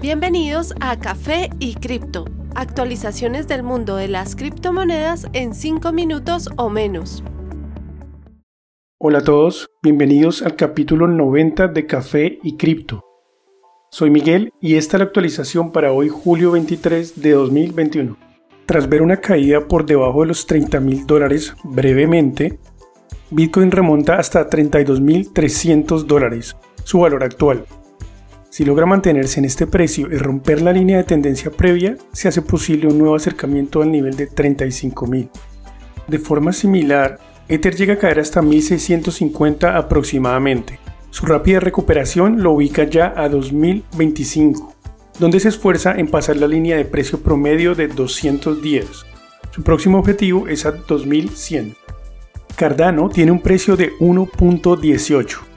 Bienvenidos a Café y Cripto, actualizaciones del mundo de las criptomonedas en 5 minutos o menos. Hola a todos, bienvenidos al capítulo 90 de Café y Cripto. Soy Miguel y esta es la actualización para hoy julio 23 de 2021. Tras ver una caída por debajo de los 30 mil dólares brevemente, Bitcoin remonta hasta 32.300 dólares, su valor actual, si logra mantenerse en este precio y romper la línea de tendencia previa, se hace posible un nuevo acercamiento al nivel de 35.000. De forma similar, Ether llega a caer hasta 1.650 aproximadamente. Su rápida recuperación lo ubica ya a 2025, donde se esfuerza en pasar la línea de precio promedio de 210. Su próximo objetivo es a 2100. Cardano tiene un precio de 1.18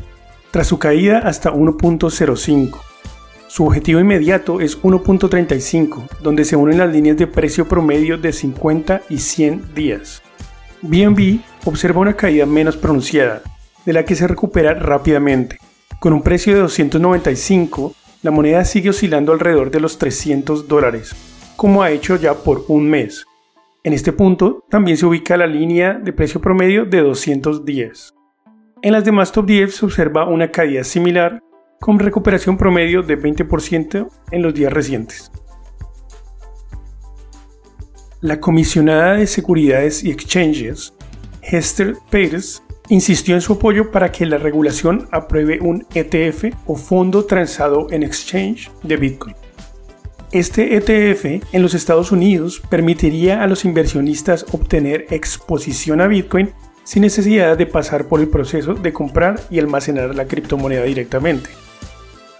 tras su caída hasta 1.05. Su objetivo inmediato es 1.35, donde se unen las líneas de precio promedio de 50 y 100 días. BNB observa una caída menos pronunciada, de la que se recupera rápidamente. Con un precio de 295, la moneda sigue oscilando alrededor de los 300 dólares, como ha hecho ya por un mes. En este punto también se ubica la línea de precio promedio de 210. En las demás top 10 se observa una caída similar, con recuperación promedio de 20% en los días recientes. La comisionada de Seguridades y Exchanges, Hester Pérez, insistió en su apoyo para que la regulación apruebe un ETF o fondo transado en exchange de Bitcoin. Este ETF en los Estados Unidos permitiría a los inversionistas obtener exposición a Bitcoin sin necesidad de pasar por el proceso de comprar y almacenar la criptomoneda directamente.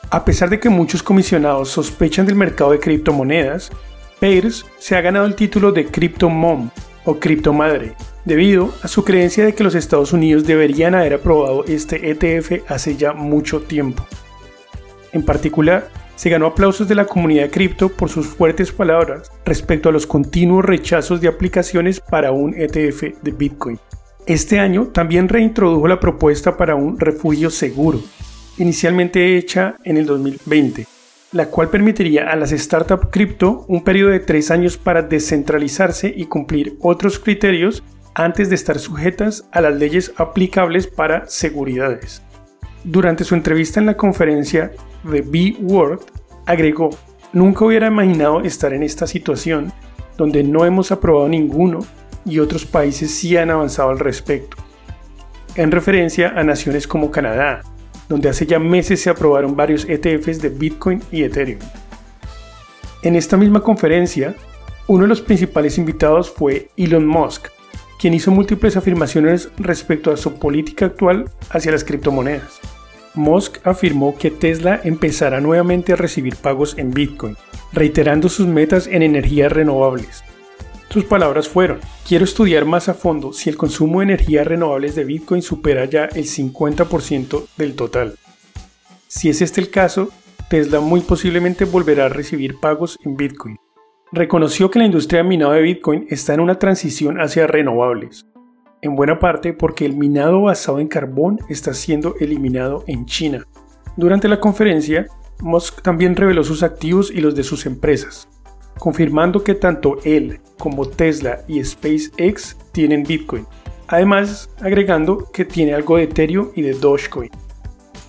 A pesar de que muchos comisionados sospechan del mercado de criptomonedas, Pairs se ha ganado el título de Crypto Mom o Cripto Madre, debido a su creencia de que los Estados Unidos deberían haber aprobado este ETF hace ya mucho tiempo. En particular, se ganó aplausos de la comunidad cripto por sus fuertes palabras respecto a los continuos rechazos de aplicaciones para un ETF de Bitcoin. Este año también reintrodujo la propuesta para un refugio seguro, inicialmente hecha en el 2020, la cual permitiría a las startups cripto un periodo de tres años para descentralizarse y cumplir otros criterios antes de estar sujetas a las leyes aplicables para seguridades. Durante su entrevista en la conferencia de B-World, agregó, nunca hubiera imaginado estar en esta situación donde no hemos aprobado ninguno y otros países sí han avanzado al respecto, en referencia a naciones como Canadá, donde hace ya meses se aprobaron varios ETFs de Bitcoin y Ethereum. En esta misma conferencia, uno de los principales invitados fue Elon Musk, quien hizo múltiples afirmaciones respecto a su política actual hacia las criptomonedas. Musk afirmó que Tesla empezará nuevamente a recibir pagos en Bitcoin, reiterando sus metas en energías renovables, sus palabras fueron, quiero estudiar más a fondo si el consumo de energías renovables de Bitcoin supera ya el 50% del total. Si es este el caso, Tesla muy posiblemente volverá a recibir pagos en Bitcoin. Reconoció que la industria de minado de Bitcoin está en una transición hacia renovables, en buena parte porque el minado basado en carbón está siendo eliminado en China. Durante la conferencia, Musk también reveló sus activos y los de sus empresas, confirmando que tanto él como Tesla y SpaceX tienen Bitcoin. Además, agregando que tiene algo de Ethereum y de Dogecoin.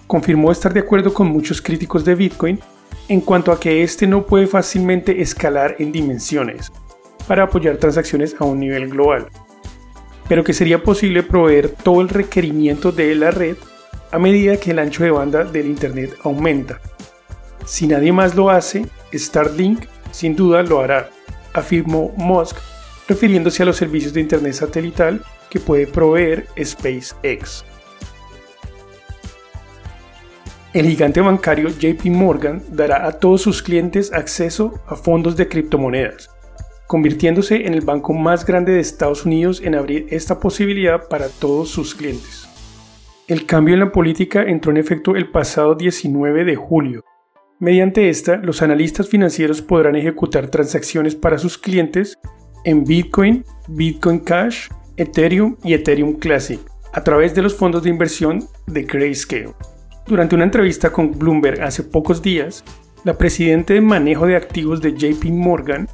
Confirmó estar de acuerdo con muchos críticos de Bitcoin en cuanto a que este no puede fácilmente escalar en dimensiones para apoyar transacciones a un nivel global, pero que sería posible proveer todo el requerimiento de la red a medida que el ancho de banda del Internet aumenta. Si nadie más lo hace, Starlink sin duda lo hará, afirmó Musk, refiriéndose a los servicios de Internet satelital que puede proveer SpaceX. El gigante bancario JP Morgan dará a todos sus clientes acceso a fondos de criptomonedas, convirtiéndose en el banco más grande de Estados Unidos en abrir esta posibilidad para todos sus clientes. El cambio en la política entró en efecto el pasado 19 de julio, Mediante esta, los analistas financieros podrán ejecutar transacciones para sus clientes en Bitcoin, Bitcoin Cash, Ethereum y Ethereum Classic a través de los fondos de inversión de Grayscale. Durante una entrevista con Bloomberg hace pocos días, La presidenta de manejo de activos de JP Morgan,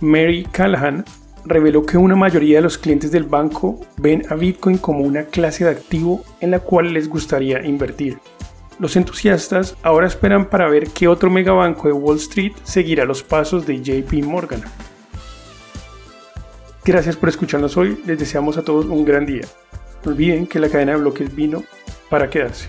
Mary Callahan, reveló que una mayoría de los clientes del banco ven a Bitcoin como una clase de activo en la cual les gustaría invertir. Los entusiastas ahora esperan para ver qué otro megabanco de Wall Street seguirá los pasos de JP Morgan. Gracias por escucharnos hoy, les deseamos a todos un gran día. No olviden que la cadena de bloques vino para quedarse.